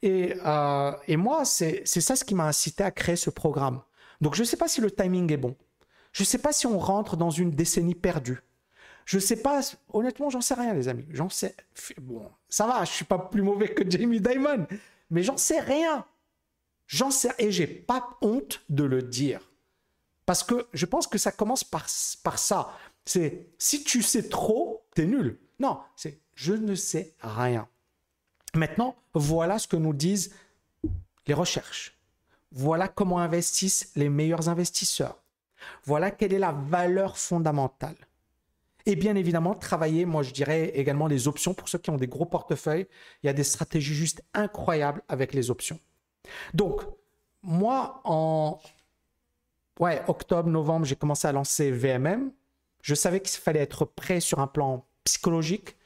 Et, euh, et moi, c'est ça ce qui m'a incité à créer ce programme. Donc je ne sais pas si le timing est bon. Je ne sais pas si on rentre dans une décennie perdue. Je ne sais pas, honnêtement, j'en sais rien, les amis. J'en sais. Bon, ça va, je suis pas plus mauvais que Jamie Dimon, mais j'en sais rien. J'en sais et j'ai pas honte de le dire. Parce que je pense que ça commence par, par ça. C'est si tu sais trop, tu es nul. Non, c'est je ne sais rien. Maintenant, voilà ce que nous disent les recherches. Voilà comment investissent les meilleurs investisseurs. Voilà quelle est la valeur fondamentale. Et bien évidemment, travailler, moi je dirais également les options pour ceux qui ont des gros portefeuilles. Il y a des stratégies juste incroyables avec les options. Donc, moi, en ouais, octobre, novembre, j'ai commencé à lancer VMM. Je savais qu'il fallait être prêt sur un plan psychologique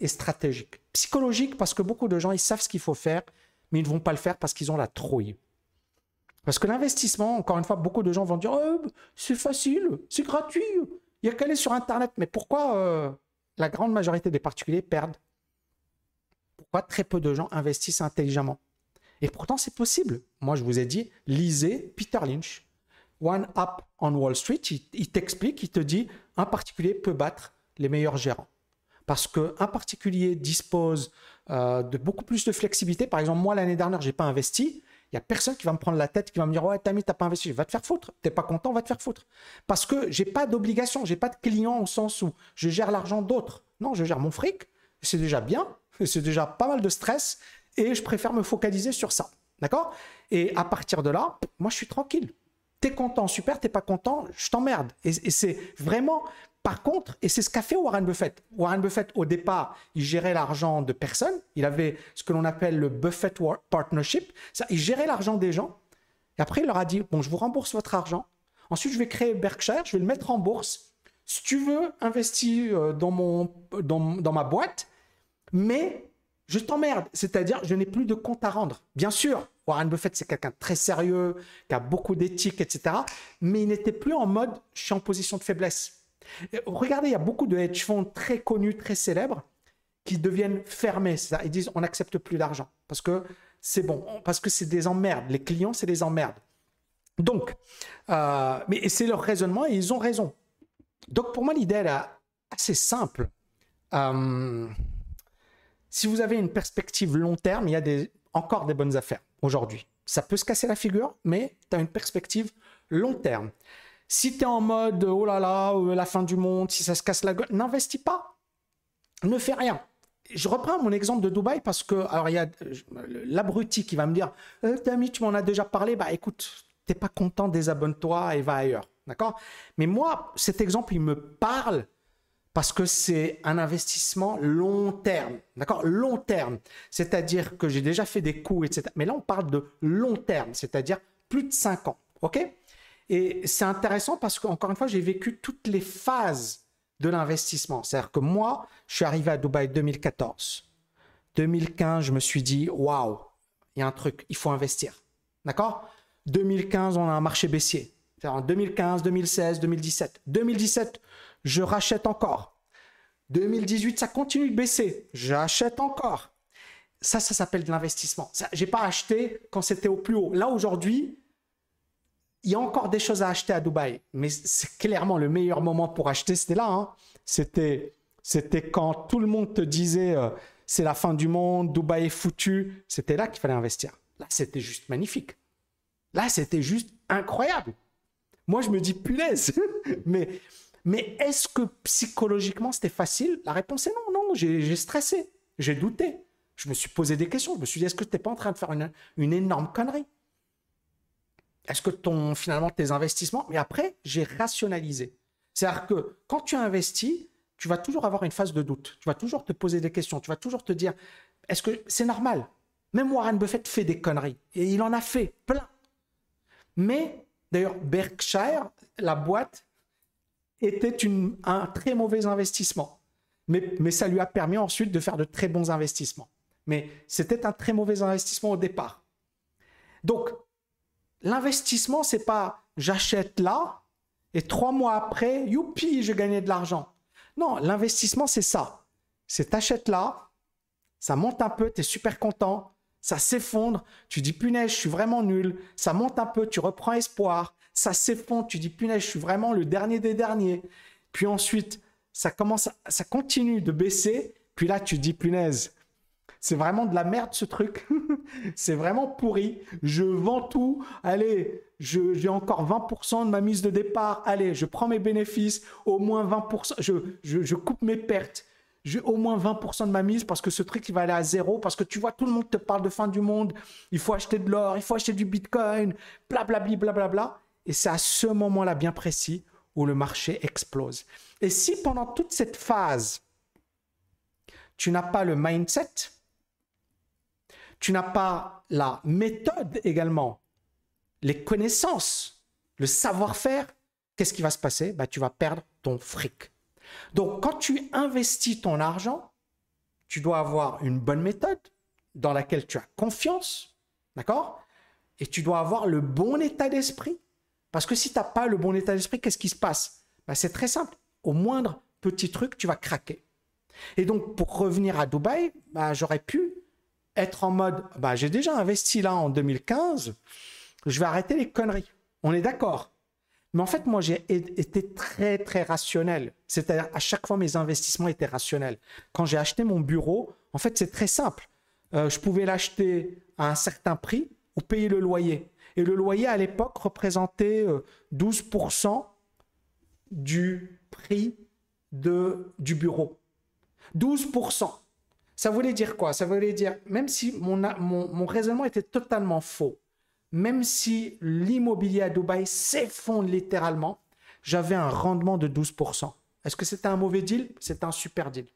et stratégique. Psychologique parce que beaucoup de gens, ils savent ce qu'il faut faire, mais ils ne vont pas le faire parce qu'ils ont la trouille. Parce que l'investissement, encore une fois, beaucoup de gens vont dire oh, c'est facile, c'est gratuit, il y a qu'à aller sur Internet. Mais pourquoi euh, la grande majorité des particuliers perdent? Pourquoi très peu de gens investissent intelligemment? Et pourtant, c'est possible. Moi, je vous ai dit, lisez Peter Lynch. One Up on Wall Street, il t'explique, il te dit, un particulier peut battre les meilleurs gérants parce qu'un particulier dispose euh, de beaucoup plus de flexibilité. Par exemple, moi, l'année dernière, je n'ai pas investi. Il n'y a personne qui va me prendre la tête, qui va me dire Ouais, Tammy, tu n'as pas investi. Va te faire foutre. Tu n'es pas content, va te faire foutre. Parce que je n'ai pas d'obligation, je n'ai pas de client au sens où je gère l'argent d'autres. Non, je gère mon fric. C'est déjà bien. C'est déjà pas mal de stress. Et je préfère me focaliser sur ça. D'accord? Et à partir de là, moi, je suis tranquille. Tu es content, super, Tu n'es pas content, je t'emmerde. et c'est vraiment par contre, et c'est ce qu'a fait Warren Buffett. Warren Buffett, au départ, il gérait l'argent de personne. Il avait ce que l'on appelle le Buffett Partnership. Ça, il gérait l'argent des gens. Et après, il leur a dit, bon, je vous rembourse votre argent. Ensuite, je vais créer Berkshire, je vais le mettre en bourse. Si tu veux, investir euh, dans, ma boîte. Mais je t'emmerde. C'est-à-dire, je n'ai plus de compte à rendre. Bien sûr, Warren Buffett, c'est quelqu'un très sérieux, qui a beaucoup d'éthique, etc. Mais il n'était plus en mode, je suis en position de faiblesse. Regardez, il y a beaucoup de hedge funds très connus, très célèbres, qui deviennent fermés. Ils disent, on n'accepte plus d'argent parce que c'est bon, parce que c'est des emmerdes. Les clients, c'est des emmerdes. Donc, euh, mais c'est leur raisonnement et ils ont raison. Donc, pour moi, l'idée, est assez simple. Euh, si vous avez une perspective long terme, il y a encore des bonnes affaires aujourd'hui. Ça peut se casser la figure, mais tu as une perspective long terme. Si tu es en mode oh là là, euh, la fin du monde, si ça se casse la gueule, n'investis pas. Ne fais rien. Je reprends mon exemple de Dubaï parce que, alors il y a l'abruti qui va me dire euh, Tami, tu m'en as déjà parlé, bah écoute, t'es pas content, désabonne-toi et va ailleurs. D'accord? Mais moi, cet exemple, il me parle parce que c'est un investissement long terme. D'accord? Long terme. C'est-à-dire que j'ai déjà fait des coûts, etc. Mais là, on parle de long terme, c'est-à-dire plus de 5 ans. OK? Et c'est intéressant parce qu'encore une fois, j'ai vécu toutes les phases de l'investissement. C'est-à-dire que moi, je suis arrivé à Dubaï 2014. 2015, je me suis dit, waouh, il y a un truc, il faut investir. D'accord? 2015, on a un marché baissier. En 2015, 2016, 2017. 2017, je rachète encore. 2018, ça continue de baisser, j'achète encore. Ça, ça s'appelle de l'investissement. Je n'ai pas acheté quand c'était au plus haut. Là, aujourd'hui, il y a encore des choses à acheter à Dubaï, mais c'est clairement le meilleur moment pour acheter, c'était là. Hein. C'était, quand tout le monde te disait euh, c'est la fin du monde, Dubaï est foutu. C'était là qu'il fallait investir. Là, c'était juste magnifique. Là, c'était juste incroyable. Moi, je me dis punaise. mais mais est-ce que psychologiquement c'était facile? La réponse est non, non, j'ai stressé, j'ai douté. Je me suis posé des questions. Je me suis dit, est-ce que tu n'es pas en train de faire une énorme connerie? Est-ce que ton, finalement tes investissements. Mais après, j'ai rationalisé. C'est-à-dire que quand tu investis, tu vas toujours avoir une phase de doute. Tu vas toujours te poser des questions. Tu vas toujours te dire, est-ce que c'est normal? Même Warren Buffett fait des conneries. Et il en a fait plein. Mais d'ailleurs, Berkshire, la boîte, était un très mauvais investissement. Mais, mais ça lui a permis ensuite de faire de très bons investissements. Mais c'était un très mauvais investissement au départ. Donc, l'investissement, c'est pas j'achète là et trois mois après, youpi, je gagnais de l'argent. Non, l'investissement, c'est ça. C'est t'achètes là, ça monte un peu, tu es super content, ça s'effondre, tu dis punaise, je suis vraiment nul, ça monte un peu, tu reprends espoir, ça s'effondre, tu dis punaise, je suis vraiment le dernier des derniers. Puis ensuite, ça commence, ça continue de baisser, puis là tu dis punaise, c'est vraiment de la merde ce truc. c'est vraiment pourri. Je vends tout. Allez, j'ai encore 20% de ma mise de départ. Allez, je prends mes bénéfices. Au moins 20%. Je, coupe mes pertes j'ai au moins 20% de ma mise parce que ce truc, il va aller à zéro. Parce que tu vois, tout le monde te parle de fin du monde. Il faut acheter de l'or, il faut acheter du bitcoin, blablabla, blablabla. Bla. Et c'est à ce moment-là bien précis où le marché explose. Et si pendant toute cette phase, tu n'as pas le mindset, tu n'as pas la méthode également, les connaissances, le savoir-faire, qu'est-ce qui va se passer? Bah, Tu vas perdre ton fric. Donc, quand tu investis ton argent, tu dois avoir une bonne méthode dans laquelle tu as confiance, d'accord? Et tu dois avoir le bon état d'esprit. Parce que si tu n'as pas le bon état d'esprit, qu'est-ce qui se passe? Ben, C'est très simple. Au moindre petit truc, tu vas craquer. Et donc, pour revenir à Dubaï, ben, j'aurais pu être en mode, ben, j'ai déjà investi là en 2015, je vais arrêter les conneries. On est d'accord mais en fait, moi, j'ai été très, très rationnel. C'est-à-dire, à chaque fois, mes investissements étaient rationnels. Quand j'ai acheté mon bureau, en fait, c'est très simple. Euh, je pouvais l'acheter à un certain prix ou payer le loyer. Et le loyer, à l'époque, représentait 12% euh, du prix de, du bureau. 12%. Ça voulait dire quoi? Ça voulait dire, même si mon, mon, raisonnement était totalement faux, même si l'immobilier à Dubaï s'effondre littéralement, j'avais un rendement de 12%. Est-ce que c'était un mauvais deal? C'était un super deal.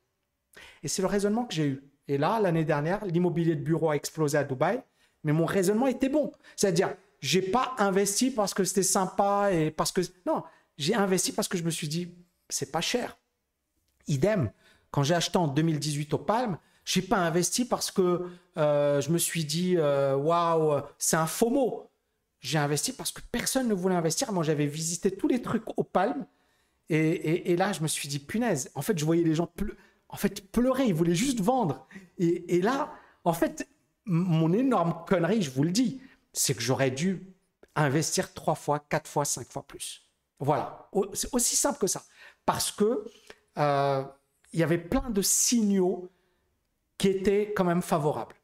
Et c'est le raisonnement que j'ai eu. Et là, l'année dernière, l'immobilier de bureau a explosé à Dubaï, mais mon raisonnement était bon. C'est-à-dire, j'ai pas investi parce que c'était sympa et parce que non, j'ai investi parce que je me suis dit c'est pas cher. Idem, quand j'ai acheté en 2018 au Palm, J'ai pas investi parce que euh, je me suis dit, euh, waouh, c'est un faux mot. J'ai investi parce que personne ne voulait investir. Moi, j'avais visité tous les trucs au Palme. Et, là, je me suis dit, punaise, en fait, je voyais les gens en fait, pleurer. Ils voulaient juste vendre. Et, là, en fait, mon énorme connerie, je vous le dis, c'est que j'aurais dû investir trois fois, quatre fois, cinq fois plus. Voilà. C'est aussi simple que ça. Parce que euh, il y avait plein de signaux qui étaient quand même favorables.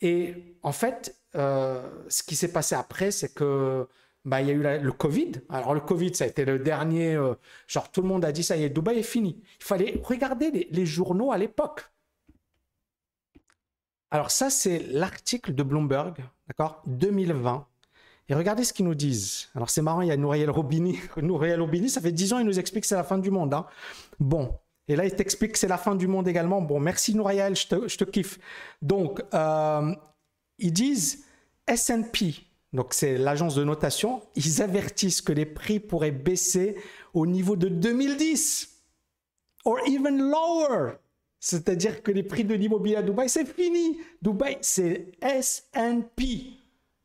Et en fait, euh, ce qui s'est passé après, c'est que bah, il y a eu le Covid. Alors le Covid, ça a été le dernier. Euh, genre tout le monde a dit ça y est, Dubaï est fini. Il fallait regarder les, les journaux à l'époque. Alors ça, c'est l'article de Bloomberg, d'accord, 2020. Et regardez ce qu'ils nous disent. Alors c'est marrant, il y a Nouriel Robini. Nouriel Robini, ça fait 10 ans, il nous explique que c'est la fin du monde. Hein. Bon, et là, il t'explique que c'est la fin du monde également. Bon, merci Nouriel, je te, kiffe. Donc, euh, ils disent S&P, donc c'est l'agence de notation, ils avertissent que les prix pourraient baisser au niveau de 2010, or even lower. C'est-à-dire que les prix de l'immobilier à Dubaï, c'est fini. Dubaï, c'est S&P.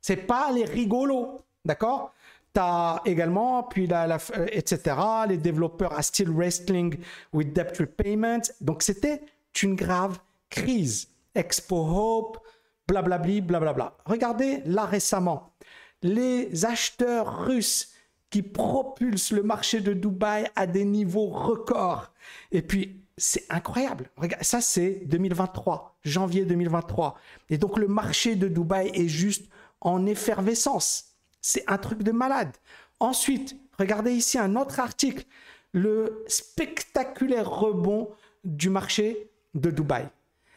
C'est pas les rigolos, d'accord? Tu as également, puis la, euh, etc., les développeurs are still wrestling with debt repayment. Donc, c'était une grave crise. Expo Hope, blablabli, blablabla. Regardez là récemment, les acheteurs russes qui propulsent le marché de Dubaï à des niveaux records. Et puis, c'est incroyable. Regarde, ça, c'est 2023, janvier 2023. Et donc, le marché de Dubaï est juste en effervescence. C'est un truc de malade. Ensuite, regardez ici un autre article, le spectaculaire rebond du marché de Dubaï.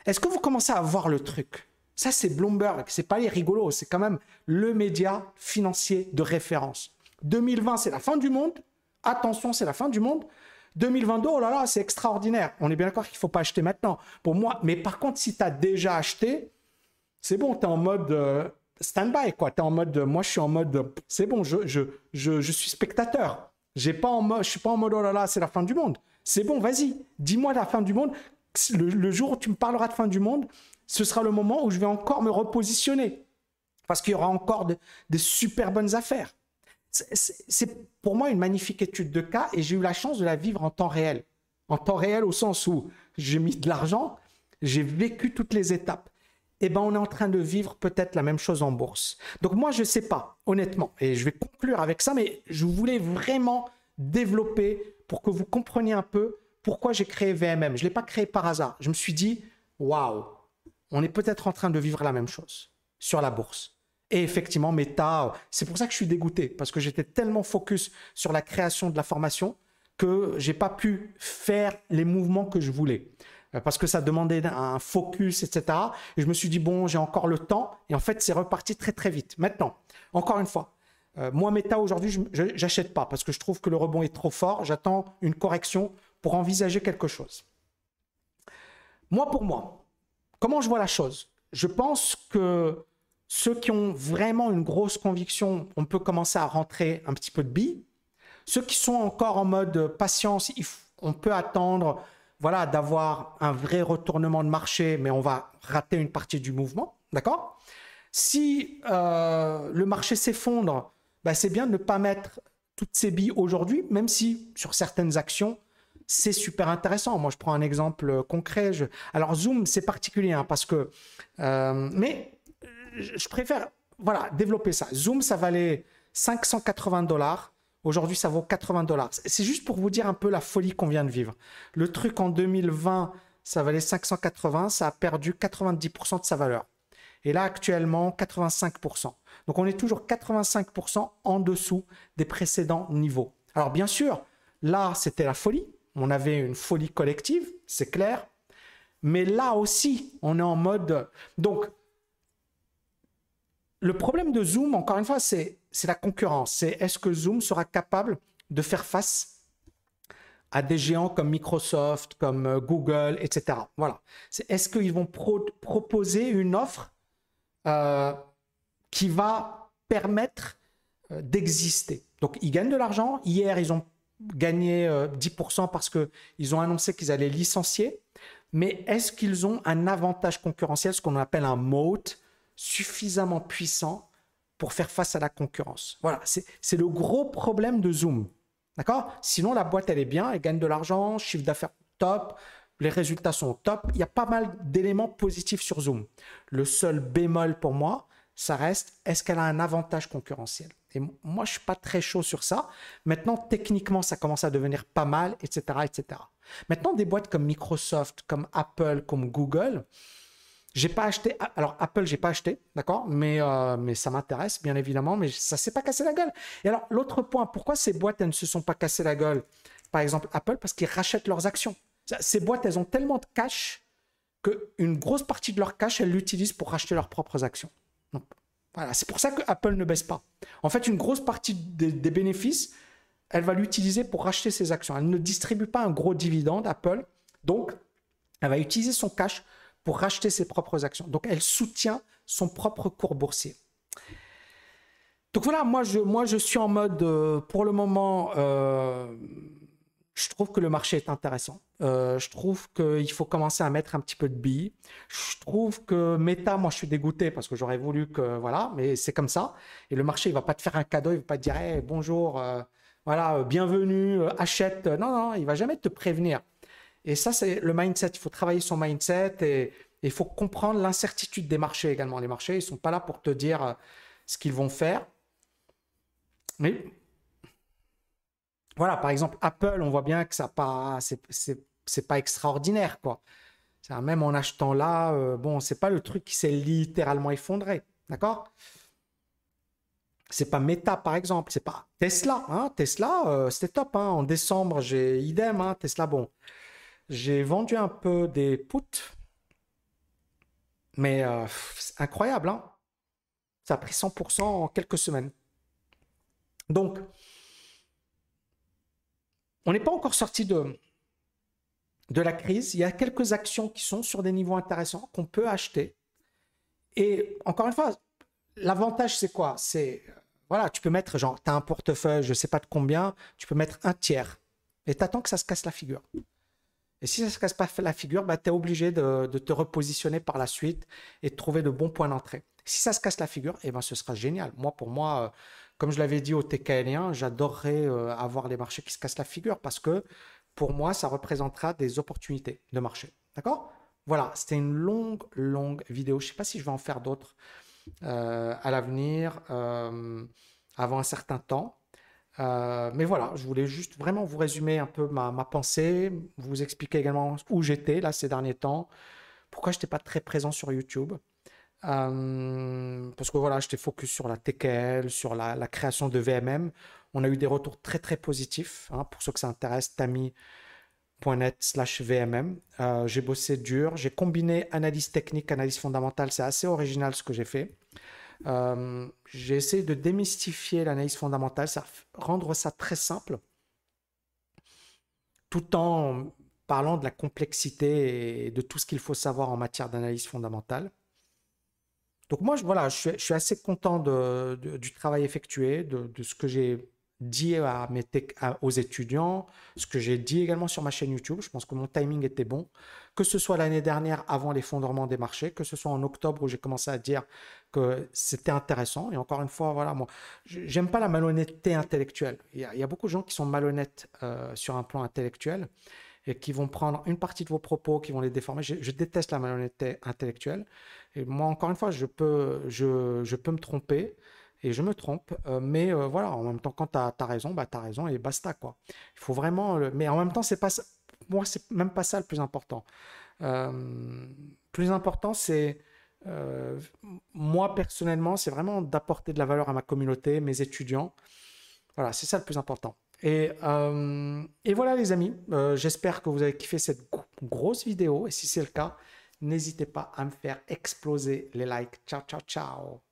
Est-ce que vous commencez à voir le truc? Ça, c'est Bloomberg, c'est pas les rigolos, c'est quand même le média financier de référence. 2020, c'est la fin du monde. Attention, c'est la fin du monde. 2022, oh là là, c'est extraordinaire. On est bien d'accord qu'il ne faut pas acheter maintenant. Pour moi, mais par contre, si tu as déjà acheté, c'est bon, tu es en mode euh, stand-by, quoi. es en mode, moi, je suis en mode, c'est bon, je, je, je, je, suis spectateur. J'ai pas en mode, je suis pas en mode, oh là là, c'est la fin du monde. C'est bon, vas-y, dis-moi la fin du monde. Le, jour où tu me parleras de fin du monde, ce sera le moment où je vais encore me repositionner. Parce qu'il y aura encore des super bonnes affaires. C'est pour moi une magnifique étude de cas et j'ai eu la chance de la vivre en temps réel. En temps réel au sens où j'ai mis de l'argent, j'ai vécu toutes les étapes eh ben, on est en train de vivre peut-être la même chose en bourse. Donc moi, je ne sais pas, honnêtement, et je vais conclure avec ça, mais je voulais vraiment développer pour que vous compreniez un peu pourquoi j'ai créé VMM. Je ne l'ai pas créé par hasard. Je me suis dit, waouh, on est peut-être en train de vivre la même chose sur la bourse. Et effectivement, Meta, c'est pour ça que je suis dégoûté, parce que j'étais tellement focus sur la création de la formation que j'ai pas pu faire les mouvements que je voulais. Euh, parce que ça demandait un focus, etc. Et je me suis dit, bon, j'ai encore le temps. Et en fait, c'est reparti très, très vite. Maintenant, encore une fois, euh, moi, Meta, aujourd'hui, je n'achète pas parce que je trouve que le rebond est trop fort. J'attends une correction pour envisager quelque chose. Moi, pour moi, comment je vois la chose? Je pense que ceux qui ont vraiment une grosse conviction, on peut commencer à rentrer un petit peu de billes. Ceux qui sont encore en mode patience, on peut attendre voilà, d'avoir un vrai retournement de marché, mais on va rater une partie du mouvement, d'accord? Si euh, le marché s'effondre, bah, c'est bien de ne pas mettre toutes ces billes aujourd'hui, même si sur certaines actions, c'est super intéressant. Moi, je prends un exemple concret. Alors, Zoom, c'est particulier hein, parce que... Euh, mais je préfère voilà, développer ça. Zoom, ça valait 580 dollars. Aujourd'hui, ça vaut 80 dollars. C'est juste pour vous dire un peu la folie qu'on vient de vivre. Le truc en 2020, ça valait 580, ça a perdu 90% de sa valeur. Et là, actuellement, 85%. Donc, on est toujours 85% en dessous des précédents niveaux. Alors, bien sûr, là, c'était la folie. On avait une folie collective, c'est clair. Mais là aussi, on est en mode. Donc, le problème de Zoom, encore une fois, c'est la concurrence. C'est est-ce que Zoom sera capable de faire face à des géants comme Microsoft, comme euh, Google, etc. Voilà. Est-ce qu'ils vont proposer une offre euh, qui va permettre euh, d'exister? Donc, ils gagnent de l'argent. Hier, ils ont gagné 10% parce qu'ils ont annoncé qu'ils allaient licencier. mais est-ce qu'ils ont un avantage concurrentiel, ce qu'on appelle un moat, suffisamment puissant faire face à la concurrence Voilà, c'est le gros problème de Zoom. D'accord? Sinon, la boîte, elle est bien, elle gagne de l'argent, chiffre d'affaires top, les résultats sont top. Il y a pas mal d'éléments positifs sur Zoom. Le seul bémol pour moi, ça reste, est-ce qu'elle a un avantage concurrentiel? Et moi, je suis pas très chaud sur ça. Maintenant, techniquement, ça commence à devenir pas mal, etc., etc. Maintenant, des boîtes comme Microsoft, comme Apple, comme Google, j'ai pas acheté. Alors Apple, j'ai pas acheté, d'accord, mais euh, mais ça m'intéresse bien évidemment, mais ça s'est pas cassé la gueule. Et alors l'autre point, pourquoi ces boîtes elles ne se sont pas cassées la gueule? Par exemple Apple, parce qu'ils rachètent leurs actions. Ces boîtes, elles ont tellement de cash qu'une grosse partie de leur cash, elles l'utilisent pour racheter leurs propres actions. Voilà, c'est pour ça que Apple ne baisse pas. En fait, une grosse partie des, bénéfices, elle va l'utiliser pour racheter ses actions. Elle ne distribue pas un gros dividende, Apple. Donc, elle va utiliser son cash pour racheter ses propres actions. Donc, elle soutient son propre cours boursier. Donc voilà, moi je, suis en mode, euh, pour le moment, euh, je trouve que le marché est intéressant. Euh, je trouve qu'il faut commencer à mettre un petit peu de billes. Je trouve que Meta, moi, je suis dégoûté parce que j'aurais voulu que, voilà, mais c'est comme ça. Et le marché, il va pas te faire un cadeau, il va pas te dire, bonjour, voilà, bienvenue, achète. Non, non, il va jamais te prévenir. Et ça, c'est le mindset. Il faut travailler son mindset et il faut comprendre l'incertitude des marchés également. Les marchés, ils sont pas là pour te dire ce qu'ils vont faire. Mais voilà, par exemple, Apple, on voit bien que ça pas, c'est pas extraordinaire, quoi. Même en achetant là, euh, bon, c'est pas le truc qui s'est littéralement effondré, d'accord? C'est pas Meta, par exemple, c'est pas Tesla, hein Tesla, euh, c'était top, hein en décembre, j'ai idem, hein Tesla, bon, j'ai vendu un peu des puts, mais euh, c'est incroyable, hein Ça a pris 100% en quelques semaines. Donc, on n'est pas encore sorti de, de la crise. Il y a quelques actions qui sont sur des niveaux intéressants qu'on peut acheter. Et encore une fois, l'avantage, c'est quoi? C'est, voilà, tu peux mettre, genre, tu as un portefeuille, je ne sais pas de combien, tu peux mettre un tiers. Et tu attends que ça se casse la figure. Et si ça se casse pas la figure, bah, tu es obligé de, te repositionner par la suite et de trouver de bons points d'entrée. Si ça se casse la figure, eh ben, ce sera génial. Moi, pour moi, euh, comme je l'avais dit au TKLien, j'adorerais euh, avoir les marchés qui se cassent la figure parce que pour moi, ça représentera des opportunités de marché. D'accord? Voilà, c'était une longue, longue vidéo. Je ne sais pas si je vais en faire d'autres euh, à l'avenir, avant un certain temps. Mais voilà, je voulais juste vraiment vous résumer un peu ma, ma pensée, vous expliquer également où j'étais là ces derniers temps, pourquoi je n'étais pas très présent sur YouTube. Euh, parce que voilà, j'étais focus sur la TKL, sur la, création de VMM. On a eu des retours très très positifs. Hein, pour ceux que ça intéresse, tami.net slash VMM. Euh, j'ai bossé dur. J'ai combiné analyse technique, analyse fondamentale. C'est assez original ce que j'ai fait. Euh, j'ai essayé de démystifier l'analyse fondamentale, rendre ça très simple, tout en parlant de la complexité et de tout ce qu'il faut savoir en matière d'analyse fondamentale. Donc moi, je, voilà, je suis, assez content du travail effectué, de, ce que j'ai dit à mes aux étudiants, ce que j'ai dit également sur ma chaîne YouTube. Je pense que mon timing était bon, que ce soit l'année dernière avant l'effondrement des marchés, que ce soit en octobre où j'ai commencé à dire que c'était intéressant. Et encore une fois, voilà, moi, j'aime pas la malhonnêteté intellectuelle. Il y, a, beaucoup de gens qui sont malhonnêtes euh, sur un plan intellectuel et qui vont prendre une partie de vos propos, qui vont les déformer. Je, déteste la malhonnêteté intellectuelle. Et moi, encore une fois, je peux, je, je peux me tromper et je me trompe. Euh, mais euh, voilà, en même temps, quand tu as, raison, bah, tu as raison et basta. quoi. Il faut vraiment. Mais en même temps, c'est pas moi, c'est même pas ça le plus important. Euh, plus important, c'est. moi, personnellement, c'est vraiment d'apporter de la valeur à ma communauté, mes étudiants. Voilà, c'est ça le plus important. Et, euh, voilà les amis, euh, j'espère que vous avez kiffé cette grosse vidéo. Et si c'est le cas, n'hésitez pas à me faire exploser les likes. Ciao, ciao, ciao.